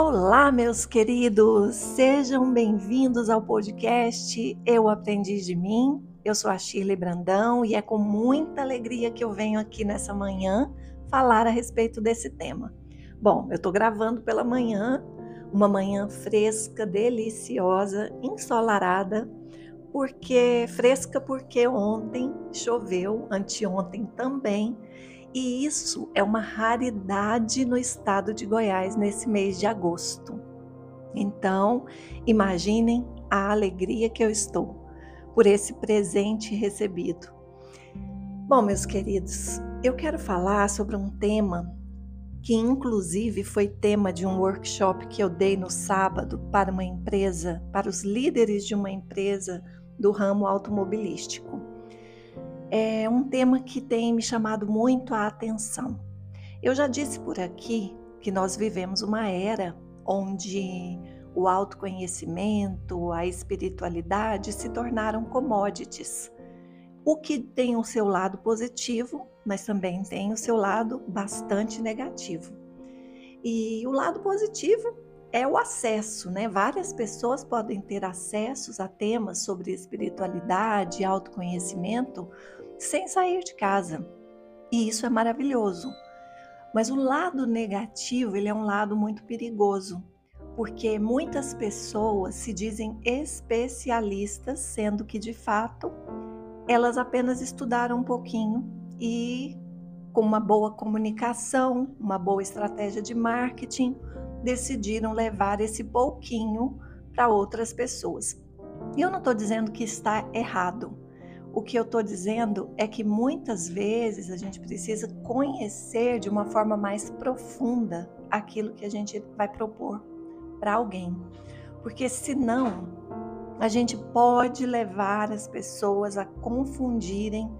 Olá, meus queridos! Sejam bem-vindos ao podcast Eu Aprendi de Mim. Eu sou a Shirley Brandão e é com muita alegria que eu venho aqui nessa manhã falar a respeito desse tema. Bom, eu estou gravando pela manhã, uma manhã fresca, deliciosa, ensolarada, porque fresca porque ontem choveu, anteontem também, e isso é uma raridade no estado de Goiás nesse mês de agosto. Então, imaginem a alegria que eu estou por esse presente recebido. Bom, meus queridos, eu quero falar sobre um tema que, inclusive, foi tema de um workshop que eu dei no sábado para uma empresa, para os líderes de uma empresa do ramo automobilístico é um tema que tem me chamado muito a atenção. Eu já disse por aqui que nós vivemos uma era onde o autoconhecimento, a espiritualidade se tornaram commodities. O que tem o seu lado positivo, mas também tem o seu lado bastante negativo. E o lado positivo é o acesso, né? Várias pessoas podem ter acessos a temas sobre espiritualidade, autoconhecimento, sem sair de casa. E isso é maravilhoso. Mas o lado negativo, ele é um lado muito perigoso, porque muitas pessoas se dizem especialistas, sendo que de fato elas apenas estudaram um pouquinho e com uma boa comunicação, uma boa estratégia de marketing, decidiram levar esse pouquinho para outras pessoas. E eu não estou dizendo que está errado, o que eu estou dizendo é que muitas vezes a gente precisa conhecer de uma forma mais profunda aquilo que a gente vai propor para alguém. Porque senão a gente pode levar as pessoas a confundirem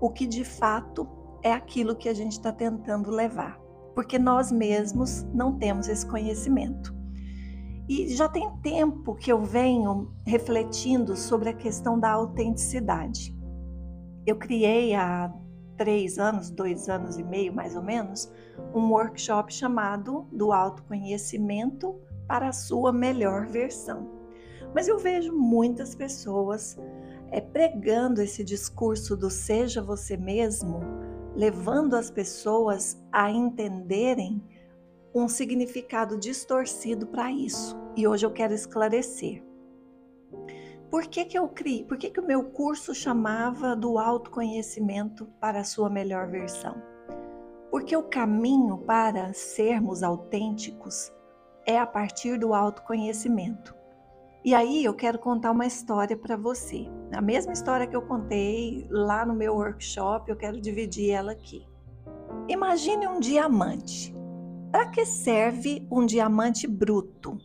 o que de fato é aquilo que a gente está tentando levar. Porque nós mesmos não temos esse conhecimento. E já tem tempo que eu venho refletindo sobre a questão da autenticidade. Eu criei há três anos, dois anos e meio mais ou menos, um workshop chamado Do Autoconhecimento para a Sua Melhor Versão. Mas eu vejo muitas pessoas é, pregando esse discurso do seja você mesmo, levando as pessoas a entenderem um significado distorcido para isso. E hoje eu quero esclarecer. Por que, que eu criei? Por que, que o meu curso chamava do autoconhecimento para a sua melhor versão? Porque o caminho para sermos autênticos é a partir do autoconhecimento. E aí eu quero contar uma história para você. A mesma história que eu contei lá no meu workshop, eu quero dividir ela aqui. Imagine um diamante. Para que serve um diamante bruto?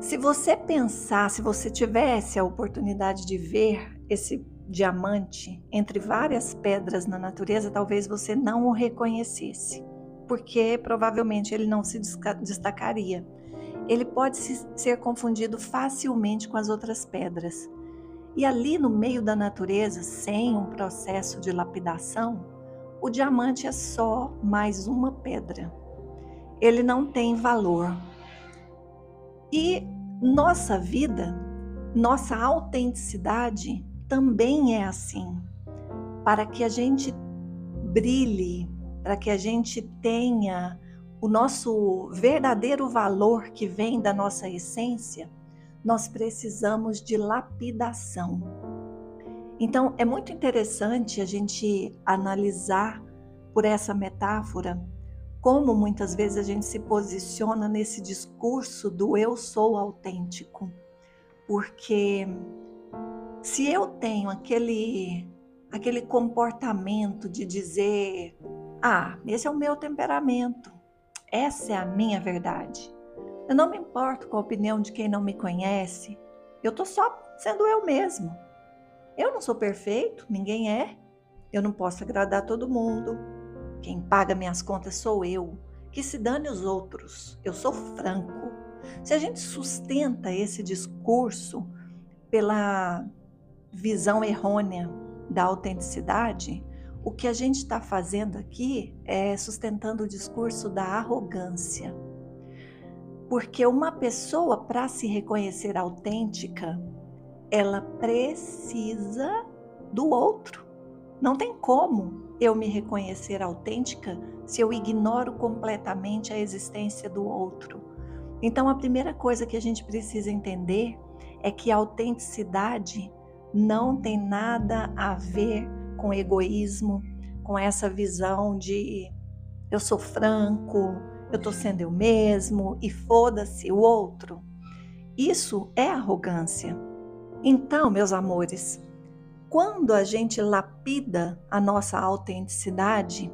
Se você pensar, se você tivesse a oportunidade de ver esse diamante entre várias pedras na natureza, talvez você não o reconhecesse, porque provavelmente ele não se destacaria. Ele pode ser confundido facilmente com as outras pedras. E ali no meio da natureza, sem um processo de lapidação, o diamante é só mais uma pedra. Ele não tem valor. E nossa vida, nossa autenticidade também é assim. Para que a gente brilhe, para que a gente tenha o nosso verdadeiro valor que vem da nossa essência, nós precisamos de lapidação. Então, é muito interessante a gente analisar por essa metáfora como muitas vezes a gente se posiciona nesse discurso do eu sou autêntico. Porque se eu tenho aquele aquele comportamento de dizer: "Ah, esse é o meu temperamento. Essa é a minha verdade. Eu não me importo com a opinião de quem não me conhece. Eu tô só sendo eu mesmo." Eu não sou perfeito, ninguém é. Eu não posso agradar todo mundo. Quem paga minhas contas sou eu. Que se dane os outros. Eu sou franco. Se a gente sustenta esse discurso pela visão errônea da autenticidade, o que a gente está fazendo aqui é sustentando o discurso da arrogância. Porque uma pessoa, para se reconhecer autêntica, ela precisa do outro. Não tem como eu me reconhecer autêntica se eu ignoro completamente a existência do outro. Então, a primeira coisa que a gente precisa entender é que a autenticidade não tem nada a ver com egoísmo, com essa visão de eu sou franco, eu tô sendo eu mesmo e foda-se o outro. Isso é arrogância. Então, meus amores, quando a gente lapida a nossa autenticidade,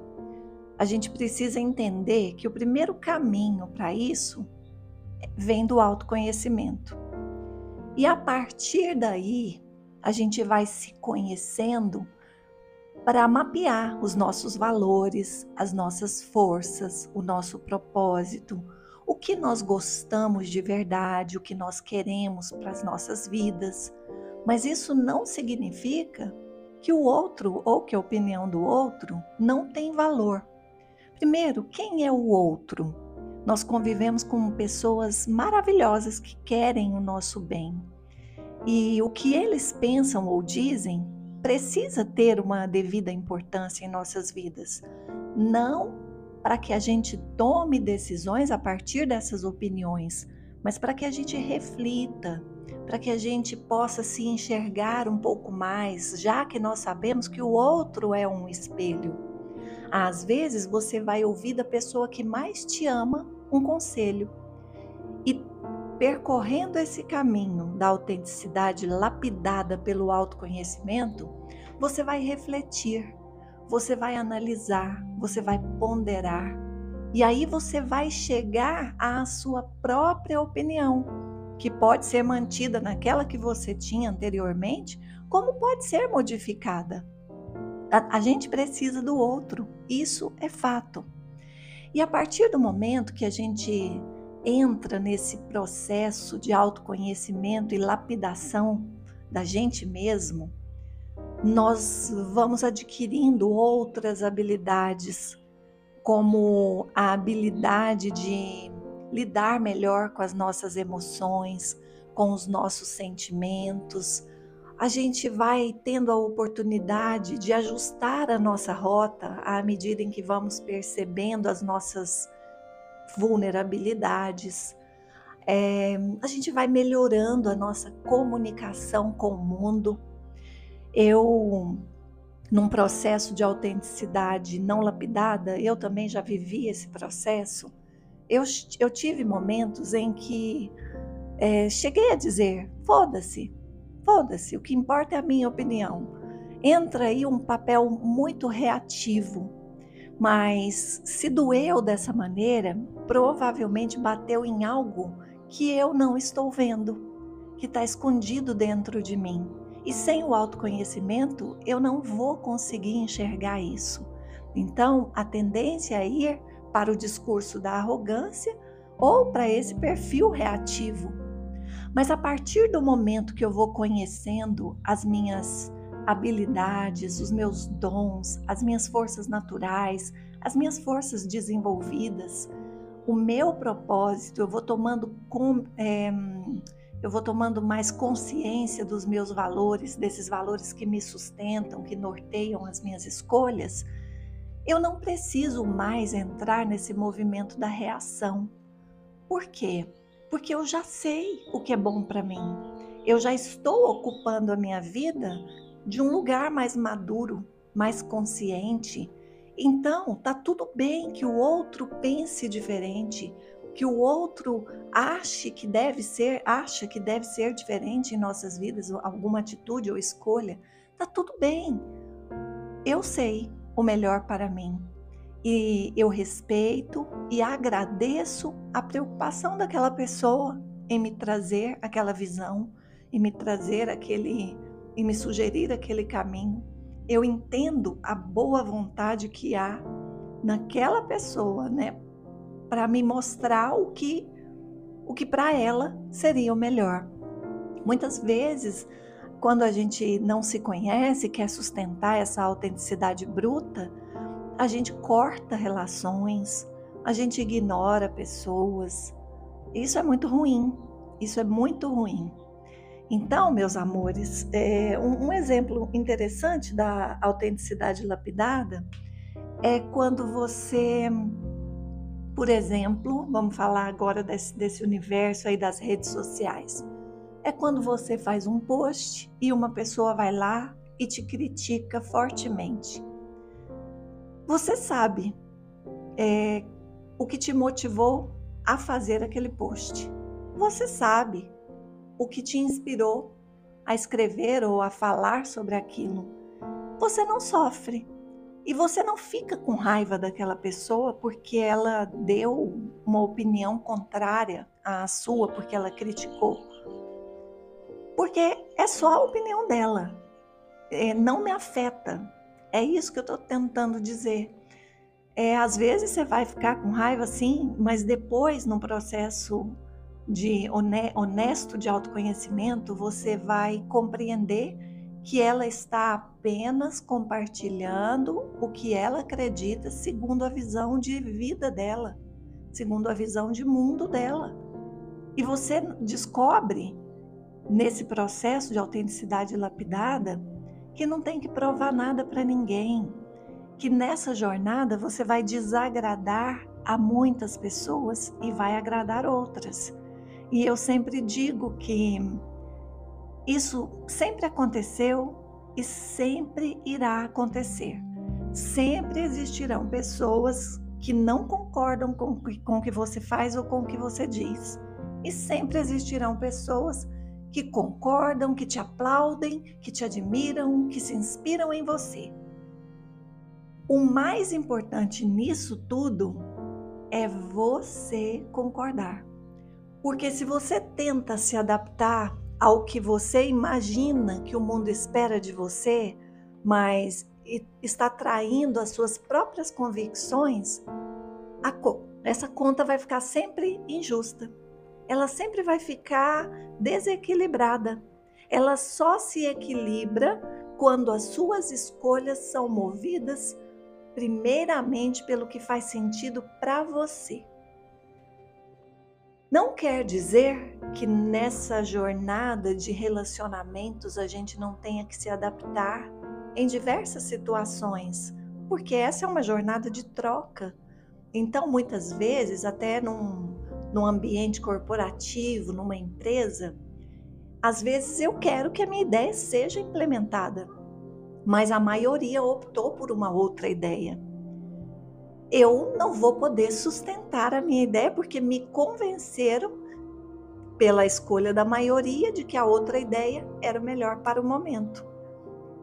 a gente precisa entender que o primeiro caminho para isso vem do autoconhecimento. E a partir daí, a gente vai se conhecendo para mapear os nossos valores, as nossas forças, o nosso propósito, o que nós gostamos de verdade, o que nós queremos para as nossas vidas. Mas isso não significa que o outro ou que a opinião do outro não tem valor. Primeiro, quem é o outro? Nós convivemos com pessoas maravilhosas que querem o nosso bem. E o que eles pensam ou dizem precisa ter uma devida importância em nossas vidas. Não para que a gente tome decisões a partir dessas opiniões, mas para que a gente reflita, para que a gente possa se enxergar um pouco mais, já que nós sabemos que o outro é um espelho. Às vezes você vai ouvir da pessoa que mais te ama um conselho. E percorrendo esse caminho da autenticidade lapidada pelo autoconhecimento, você vai refletir, você vai analisar, você vai ponderar. E aí você vai chegar à sua própria opinião, que pode ser mantida naquela que você tinha anteriormente, como pode ser modificada. A, a gente precisa do outro, isso é fato. E a partir do momento que a gente entra nesse processo de autoconhecimento e lapidação da gente mesmo, nós vamos adquirindo outras habilidades, como a habilidade de lidar melhor com as nossas emoções, com os nossos sentimentos, a gente vai tendo a oportunidade de ajustar a nossa rota à medida em que vamos percebendo as nossas vulnerabilidades. É, a gente vai melhorando a nossa comunicação com o mundo. Eu, num processo de autenticidade não lapidada, eu também já vivi esse processo. Eu, eu tive momentos em que é, cheguei a dizer: foda-se, Foda-se, o que importa é a minha opinião. Entra aí um papel muito reativo, mas se doeu dessa maneira, provavelmente bateu em algo que eu não estou vendo, que está escondido dentro de mim. E sem o autoconhecimento, eu não vou conseguir enxergar isso. Então, a tendência é ir para o discurso da arrogância ou para esse perfil reativo mas a partir do momento que eu vou conhecendo as minhas habilidades, os meus dons, as minhas forças naturais, as minhas forças desenvolvidas, o meu propósito, eu vou tomando com, é, eu vou tomando mais consciência dos meus valores, desses valores que me sustentam, que norteiam as minhas escolhas. Eu não preciso mais entrar nesse movimento da reação. Por quê? porque eu já sei o que é bom para mim. Eu já estou ocupando a minha vida de um lugar mais maduro, mais consciente. Então, tá tudo bem que o outro pense diferente, que o outro ache que deve ser, acha que deve ser diferente em nossas vidas, alguma atitude ou escolha. Tá tudo bem. Eu sei o melhor para mim e eu respeito e agradeço a preocupação daquela pessoa em me trazer aquela visão, em me trazer aquele, em me sugerir aquele caminho. Eu entendo a boa vontade que há naquela pessoa, né, para me mostrar o que o que para ela seria o melhor. Muitas vezes, quando a gente não se conhece, quer sustentar essa autenticidade bruta, a gente corta relações, a gente ignora pessoas, Isso é muito ruim. Isso é muito ruim. Então, meus amores, é, um, um exemplo interessante da autenticidade lapidada é quando você, por exemplo, vamos falar agora desse, desse universo aí das redes sociais. É quando você faz um post e uma pessoa vai lá e te critica fortemente. Você sabe é, o que te motivou a fazer aquele post. Você sabe o que te inspirou a escrever ou a falar sobre aquilo. Você não sofre e você não fica com raiva daquela pessoa porque ela deu uma opinião contrária à sua, porque ela criticou. Porque é só a opinião dela, é, não me afeta. É isso que eu estou tentando dizer. É, às vezes você vai ficar com raiva, sim, mas depois, no processo de honesto de autoconhecimento, você vai compreender que ela está apenas compartilhando o que ela acredita segundo a visão de vida dela, segundo a visão de mundo dela. E você descobre nesse processo de autenticidade lapidada que não tem que provar nada para ninguém, que nessa jornada você vai desagradar a muitas pessoas e vai agradar outras. E eu sempre digo que isso sempre aconteceu e sempre irá acontecer. Sempre existirão pessoas que não concordam com, o que você faz ou com o que você diz. E sempre existirão pessoas que concordam, que te aplaudem, que te admiram, que se inspiram em você. O mais importante nisso tudo é você concordar. Porque se você tenta se adaptar ao que você imagina que o mundo espera de você, mas está traindo as suas próprias convicções, essa conta vai ficar sempre injusta. Ela sempre vai ficar desequilibrada. Ela só se equilibra quando as suas escolhas são movidas primeiramente pelo que faz sentido para você. Não quer dizer que nessa jornada de relacionamentos a gente não tenha que se adaptar em diversas situações, porque essa é uma jornada de troca. Então, muitas vezes, até num, num ambiente corporativo, numa empresa, às vezes eu quero que a minha ideia seja implementada, mas a maioria optou por uma outra ideia eu não vou poder sustentar a minha ideia porque me convenceram pela escolha da maioria de que a outra ideia era melhor para o momento.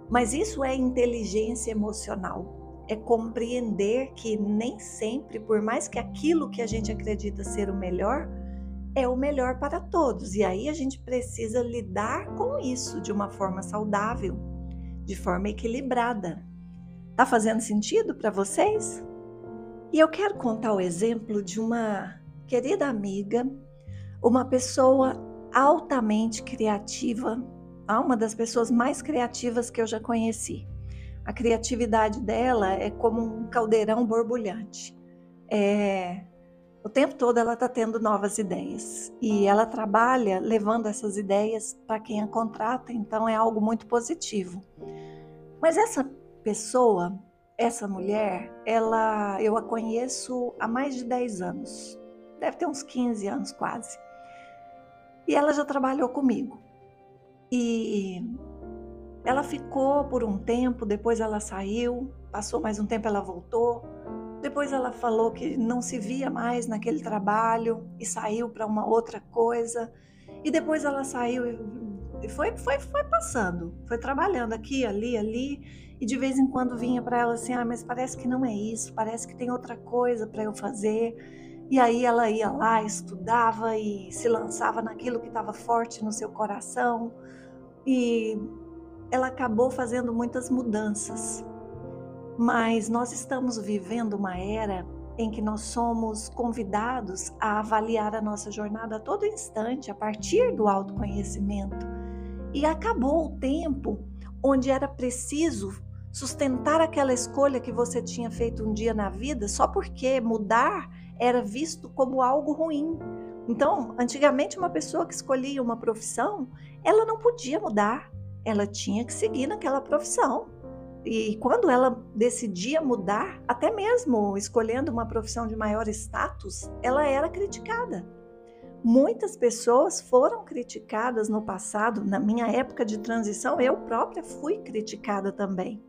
Mas isso é inteligência emocional. É compreender que nem sempre, por mais que aquilo que a gente acredita ser o melhor, é o melhor para todos. E aí a gente precisa lidar com isso de uma forma saudável, de forma equilibrada. Tá fazendo sentido para vocês? E eu quero contar o exemplo de uma querida amiga, uma pessoa altamente criativa, uma das pessoas mais criativas que eu já conheci. A criatividade dela é como um caldeirão borbulhante. É, o tempo todo ela está tendo novas ideias e ela trabalha levando essas ideias para quem a contrata, então é algo muito positivo. Mas essa pessoa, essa mulher, ela, eu a conheço há mais de 10 anos. Deve ter uns 15 anos quase. E ela já trabalhou comigo. E ela ficou por um tempo, depois ela saiu, passou mais um tempo, ela voltou. Depois ela falou que não se via mais naquele trabalho e saiu para uma outra coisa. E depois ela saiu e foi, foi, foi passando, foi trabalhando aqui, ali, ali. E de vez em quando vinha para ela assim: ah, mas parece que não é isso, parece que tem outra coisa para eu fazer. E aí ela ia lá, estudava e se lançava naquilo que estava forte no seu coração. E ela acabou fazendo muitas mudanças. Mas nós estamos vivendo uma era em que nós somos convidados a avaliar a nossa jornada a todo instante, a partir do autoconhecimento. E acabou o tempo onde era preciso sustentar aquela escolha que você tinha feito um dia na vida só porque mudar era visto como algo ruim. Então, antigamente, uma pessoa que escolhia uma profissão, ela não podia mudar, ela tinha que seguir naquela profissão. E quando ela decidia mudar, até mesmo escolhendo uma profissão de maior status, ela era criticada. Muitas pessoas foram criticadas no passado, na minha época de transição, eu própria fui criticada também.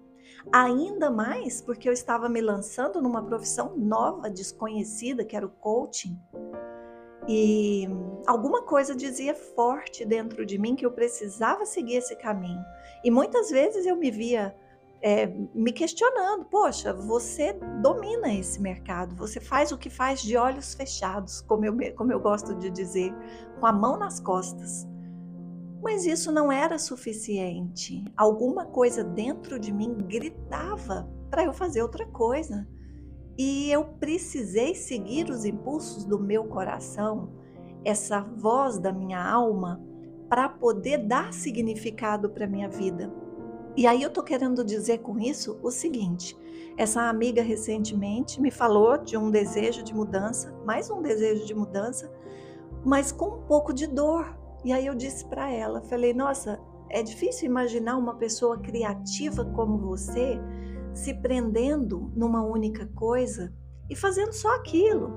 Ainda mais porque eu estava me lançando numa profissão nova, desconhecida, que era o coaching. E alguma coisa dizia forte dentro de mim que eu precisava seguir esse caminho. E muitas vezes eu me via é, me questionando: poxa, você domina esse mercado, você faz o que faz de olhos fechados, como eu, como eu gosto de dizer, com a mão nas costas. Mas isso não era suficiente. Alguma coisa dentro de mim gritava para eu fazer outra coisa. E eu precisei seguir os impulsos do meu coração, essa voz da minha alma, para poder dar significado para minha vida. E aí eu tô querendo dizer com isso o seguinte: essa amiga recentemente me falou de um desejo de mudança, mais um desejo de mudança, mas com um pouco de dor. E aí eu disse para ela, falei: "Nossa, é difícil imaginar uma pessoa criativa como você se prendendo numa única coisa e fazendo só aquilo.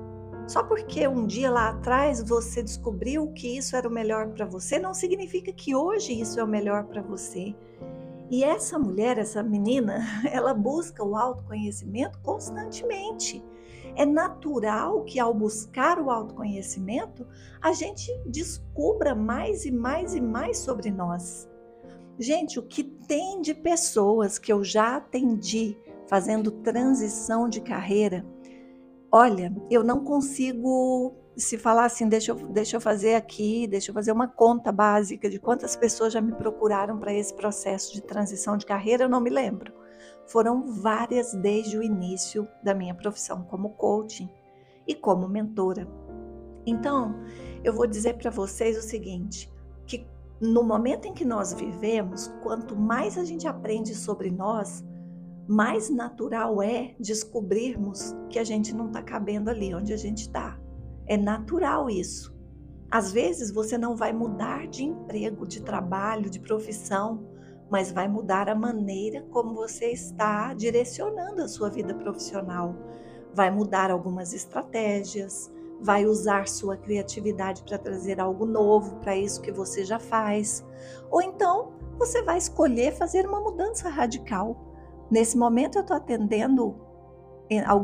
Só porque um dia lá atrás você descobriu que isso era o melhor para você, não significa que hoje isso é o melhor para você. E essa mulher, essa menina, ela busca o autoconhecimento constantemente. É natural que ao buscar o autoconhecimento, a gente descubra mais e mais e mais sobre nós. Gente, o que tem de pessoas que eu já atendi fazendo transição de carreira, olha, eu não consigo se falar assim, deixa eu, deixa eu fazer aqui, deixa eu fazer uma conta básica de quantas pessoas já me procuraram para esse processo de transição de carreira, eu não me lembro. Foram várias desde o início da minha profissão como coaching e como mentora. Então, eu vou dizer para vocês o seguinte, no momento em que nós vivemos, quanto mais a gente aprende sobre nós, mais natural é descobrirmos que a gente não está cabendo ali onde a gente está. É natural isso. Às vezes você não vai mudar de emprego, de trabalho, de profissão, mas vai mudar a maneira como você está direcionando a sua vida profissional. Vai mudar algumas estratégias, vai usar sua criatividade para trazer algo novo para isso que você já faz. Ou então você vai escolher fazer uma mudança radical. Nesse momento eu estou atendendo,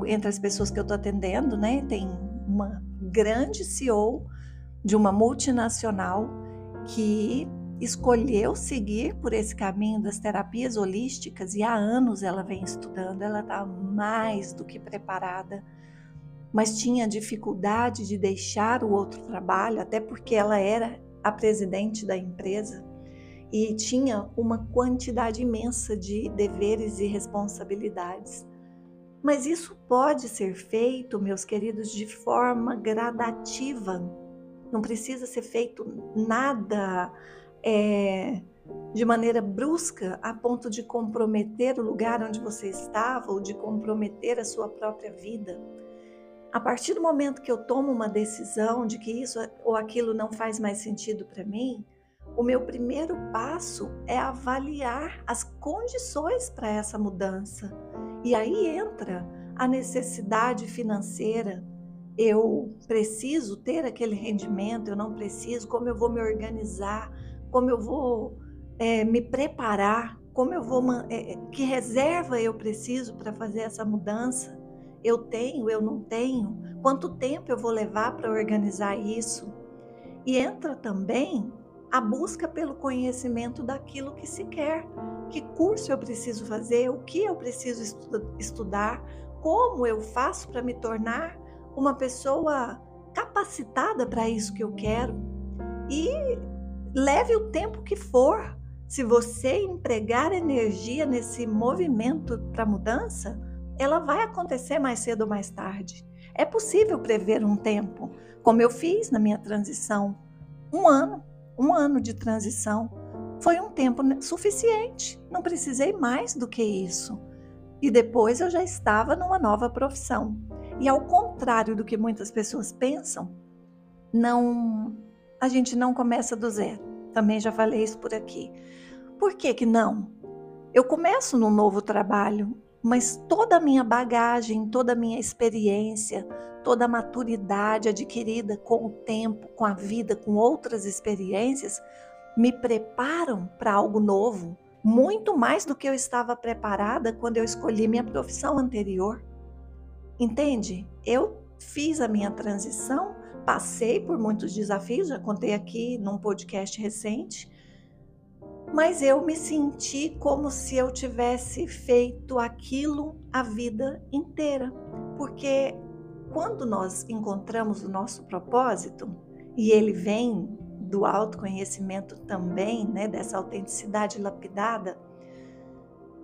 entre as pessoas que eu estou atendendo, né, tem uma grande CEO de uma multinacional que escolheu seguir por esse caminho das terapias holísticas e há anos ela vem estudando, ela está mais do que preparada mas tinha dificuldade de deixar o outro trabalho, até porque ela era a presidente da empresa e tinha uma quantidade imensa de deveres e responsabilidades. Mas isso pode ser feito, meus queridos, de forma gradativa. Não precisa ser feito nada é, de maneira brusca a ponto de comprometer o lugar onde você estava ou de comprometer a sua própria vida. A partir do momento que eu tomo uma decisão de que isso ou aquilo não faz mais sentido para mim, o meu primeiro passo é avaliar as condições para essa mudança. E aí entra a necessidade financeira. Eu preciso ter aquele rendimento, eu não preciso, como eu vou me organizar, como eu vou é, me preparar, como eu vou. É, que reserva eu preciso para fazer essa mudança? Eu tenho, eu não tenho, quanto tempo eu vou levar para organizar isso. E entra também a busca pelo conhecimento daquilo que se quer. Que curso eu preciso fazer, o que eu preciso estudar, como eu faço para me tornar uma pessoa capacitada para isso que eu quero. E leve o tempo que for. Se você empregar energia nesse movimento para mudança, ela vai acontecer mais cedo ou mais tarde. É possível prever um tempo, como eu fiz na minha transição. Um ano, um ano de transição. Foi um tempo suficiente, não precisei mais do que isso. E depois eu já estava numa nova profissão. E ao contrário do que muitas pessoas pensam, não a gente não começa do zero. Também já falei isso por aqui. Por que que não? Eu começo num novo trabalho, mas toda a minha bagagem, toda a minha experiência, toda a maturidade adquirida com o tempo, com a vida, com outras experiências, me preparam para algo novo, muito mais do que eu estava preparada quando eu escolhi minha profissão anterior. Entende? Eu fiz a minha transição, passei por muitos desafios, já contei aqui num podcast recente, mas eu me senti como se eu tivesse feito aquilo a vida inteira, porque quando nós encontramos o nosso propósito, e ele vem do autoconhecimento também, né, dessa autenticidade lapidada,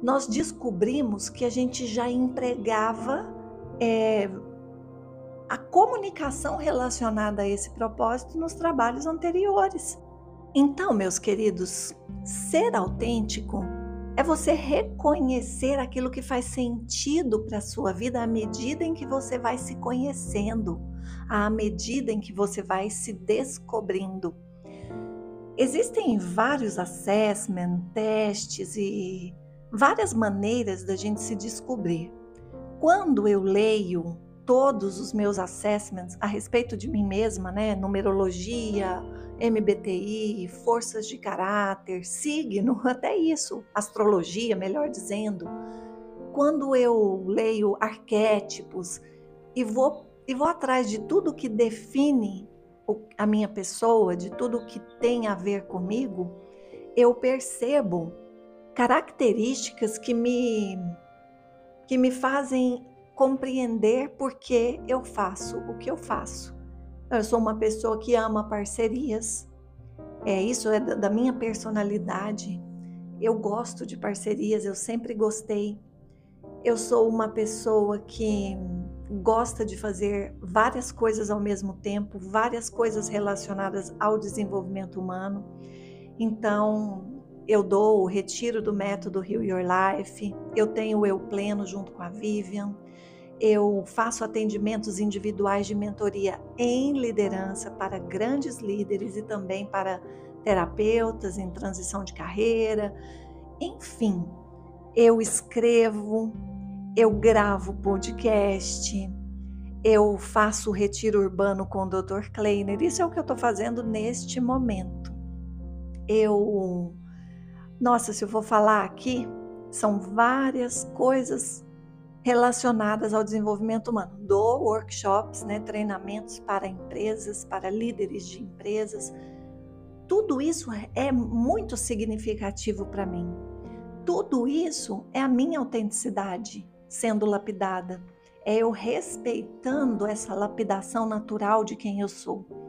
nós descobrimos que a gente já empregava é, a comunicação relacionada a esse propósito nos trabalhos anteriores. Então, meus queridos, ser autêntico é você reconhecer aquilo que faz sentido para a sua vida à medida em que você vai se conhecendo, à medida em que você vai se descobrindo. Existem vários assessment, testes e várias maneiras da gente se descobrir. Quando eu leio todos os meus assessments a respeito de mim mesma, né, numerologia, MBTI, forças de caráter, signo, até isso, astrologia, melhor dizendo. Quando eu leio arquétipos e vou, e vou atrás de tudo que define a minha pessoa, de tudo que tem a ver comigo, eu percebo características que me que me fazem compreender por que eu faço o que eu faço. Eu sou uma pessoa que ama parcerias. É isso é da minha personalidade. Eu gosto de parcerias, eu sempre gostei. Eu sou uma pessoa que gosta de fazer várias coisas ao mesmo tempo, várias coisas relacionadas ao desenvolvimento humano. Então, eu dou o retiro do método Heal Your Life, eu tenho o eu pleno junto com a Vivian, eu faço atendimentos individuais de mentoria em liderança para grandes líderes e também para terapeutas em transição de carreira. Enfim, eu escrevo, eu gravo podcast, eu faço retiro urbano com o Dr. Kleiner. Isso é o que eu estou fazendo neste momento. Eu, nossa, se eu vou falar aqui, são várias coisas relacionadas ao desenvolvimento humano. Dou workshops, né, treinamentos para empresas, para líderes de empresas. Tudo isso é muito significativo para mim. Tudo isso é a minha autenticidade sendo lapidada. É eu respeitando essa lapidação natural de quem eu sou.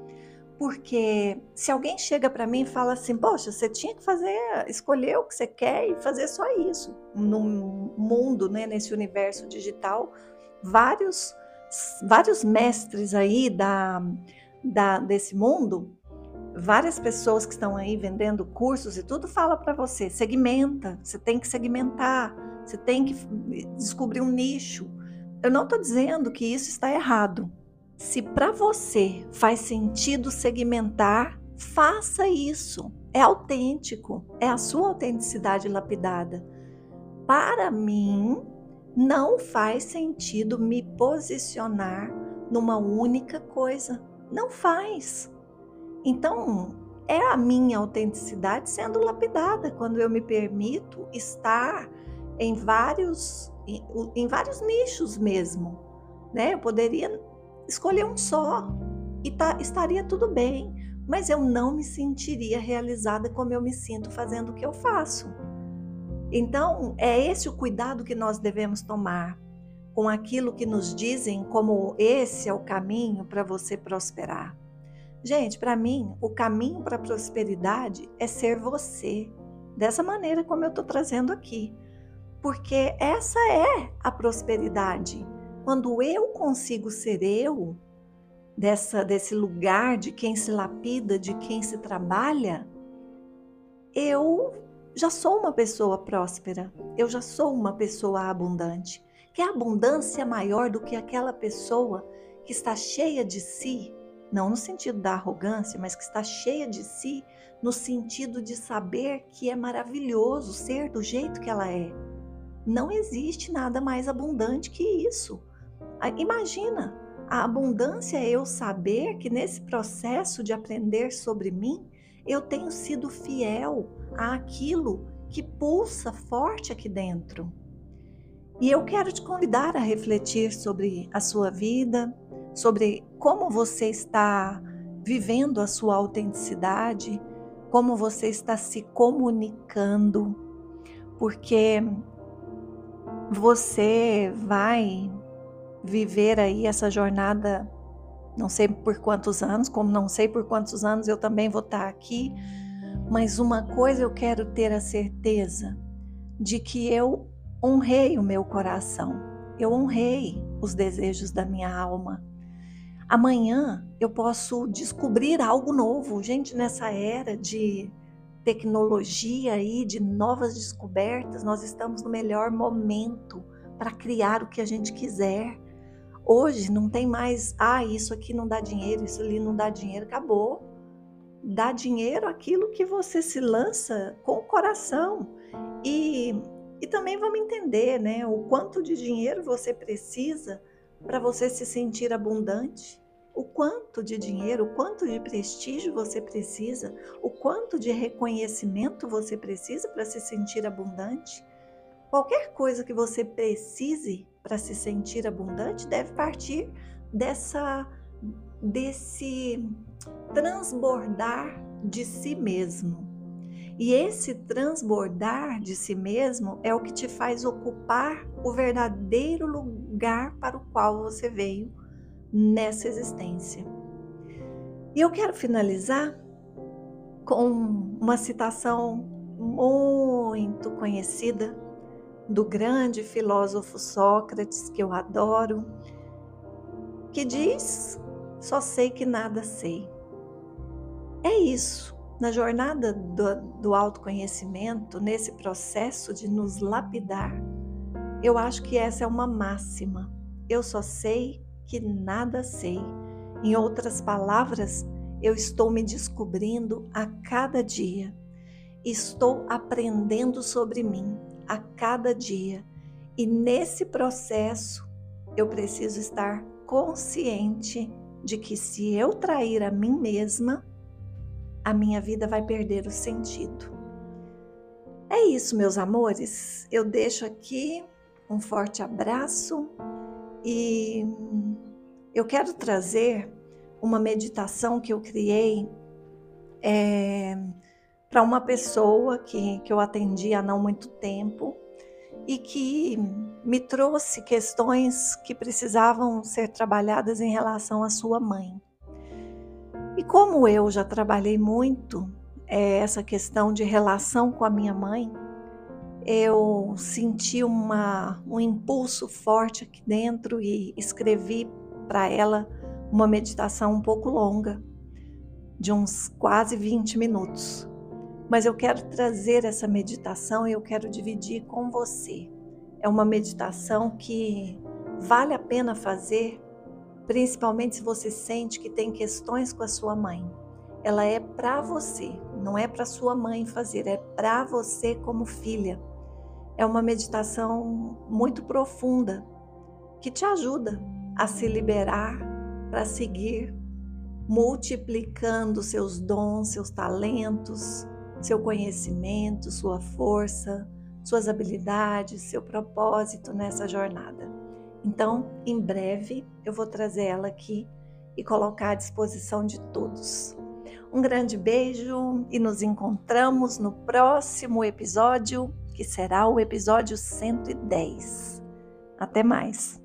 Porque se alguém chega para mim e fala assim, poxa, você tinha que fazer, escolher o que você quer e fazer só isso. No mundo, né, nesse universo digital, vários, vários mestres aí da, da, desse mundo, várias pessoas que estão aí vendendo cursos e tudo fala para você, segmenta, você tem que segmentar, você tem que descobrir um nicho. Eu não estou dizendo que isso está errado. Se para você faz sentido segmentar, faça isso. É autêntico, é a sua autenticidade lapidada. Para mim, não faz sentido me posicionar numa única coisa. Não faz. Então, é a minha autenticidade sendo lapidada quando eu me permito estar em vários em, em vários nichos mesmo, né? Eu poderia escolher um só e tá, estaria tudo bem, mas eu não me sentiria realizada como eu me sinto fazendo o que eu faço. Então, é esse o cuidado que nós devemos tomar com aquilo que nos dizem como esse é o caminho para você prosperar. Gente, para mim, o caminho para a prosperidade é ser você, dessa maneira como eu estou trazendo aqui. Porque essa é a prosperidade quando eu consigo ser eu, dessa, desse lugar de quem se lapida, de quem se trabalha, eu já sou uma pessoa próspera, eu já sou uma pessoa abundante. Que a abundância é maior do que aquela pessoa que está cheia de si, não no sentido da arrogância, mas que está cheia de si, no sentido de saber que é maravilhoso ser do jeito que ela é. Não existe nada mais abundante que isso. Imagina, a abundância é eu saber que nesse processo de aprender sobre mim, eu tenho sido fiel àquilo que pulsa forte aqui dentro. E eu quero te convidar a refletir sobre a sua vida, sobre como você está vivendo a sua autenticidade, como você está se comunicando, porque você vai viver aí essa jornada, não sei por quantos anos, como não sei por quantos anos eu também vou estar aqui, mas uma coisa eu quero ter a certeza de que eu honrei o meu coração, eu honrei os desejos da minha alma. Amanhã eu posso descobrir algo novo. Gente, nessa era de tecnologia aí, de novas descobertas, nós estamos no melhor momento para criar o que a gente quiser. Hoje não tem mais, ah, isso aqui não dá dinheiro, isso ali não dá dinheiro, acabou. Dá dinheiro aquilo que você se lança com o coração. E e também vamos entender né, o quanto de dinheiro você precisa para você se sentir abundante, o quanto de dinheiro, o quanto de prestígio você precisa, o quanto de reconhecimento você precisa para se sentir abundante. Qualquer coisa que você precise para se sentir abundante deve partir dessa desse transbordar de si mesmo. E esse transbordar de si mesmo é o que te faz ocupar o verdadeiro lugar para o qual você veio nessa existência. E eu quero finalizar com uma citação muito conhecida do grande filósofo Sócrates, que eu adoro, que diz: Só sei que nada sei. É isso na jornada do, do autoconhecimento, nesse processo de nos lapidar, eu acho que essa é uma máxima. Eu só sei que nada sei. Em outras palavras, eu estou me descobrindo a cada dia. Estou aprendendo sobre mim a cada dia. E nesse processo, eu preciso estar consciente de que se eu trair a mim mesma, a minha vida vai perder o sentido. É isso, meus amores. Eu deixo aqui um forte abraço e eu quero trazer uma meditação que eu criei é, para uma pessoa que, que eu atendi há não muito tempo e que me trouxe questões que precisavam ser trabalhadas em relação à sua mãe. E como eu já trabalhei muito é, essa questão de relação com a minha mãe, eu senti uma, um impulso forte aqui dentro e escrevi para ela uma meditação um pouco longa, de uns quase 20 minutos. Mas eu quero trazer essa meditação e eu quero dividir com você. É uma meditação que vale a pena fazer principalmente se você sente que tem questões com a sua mãe. Ela é para você, não é para sua mãe fazer, é para você como filha. É uma meditação muito profunda que te ajuda a se liberar para seguir multiplicando seus dons, seus talentos, seu conhecimento, sua força, suas habilidades, seu propósito nessa jornada. Então, em breve, eu vou trazer ela aqui e colocar à disposição de todos. Um grande beijo e nos encontramos no próximo episódio, que será o episódio 110. Até mais!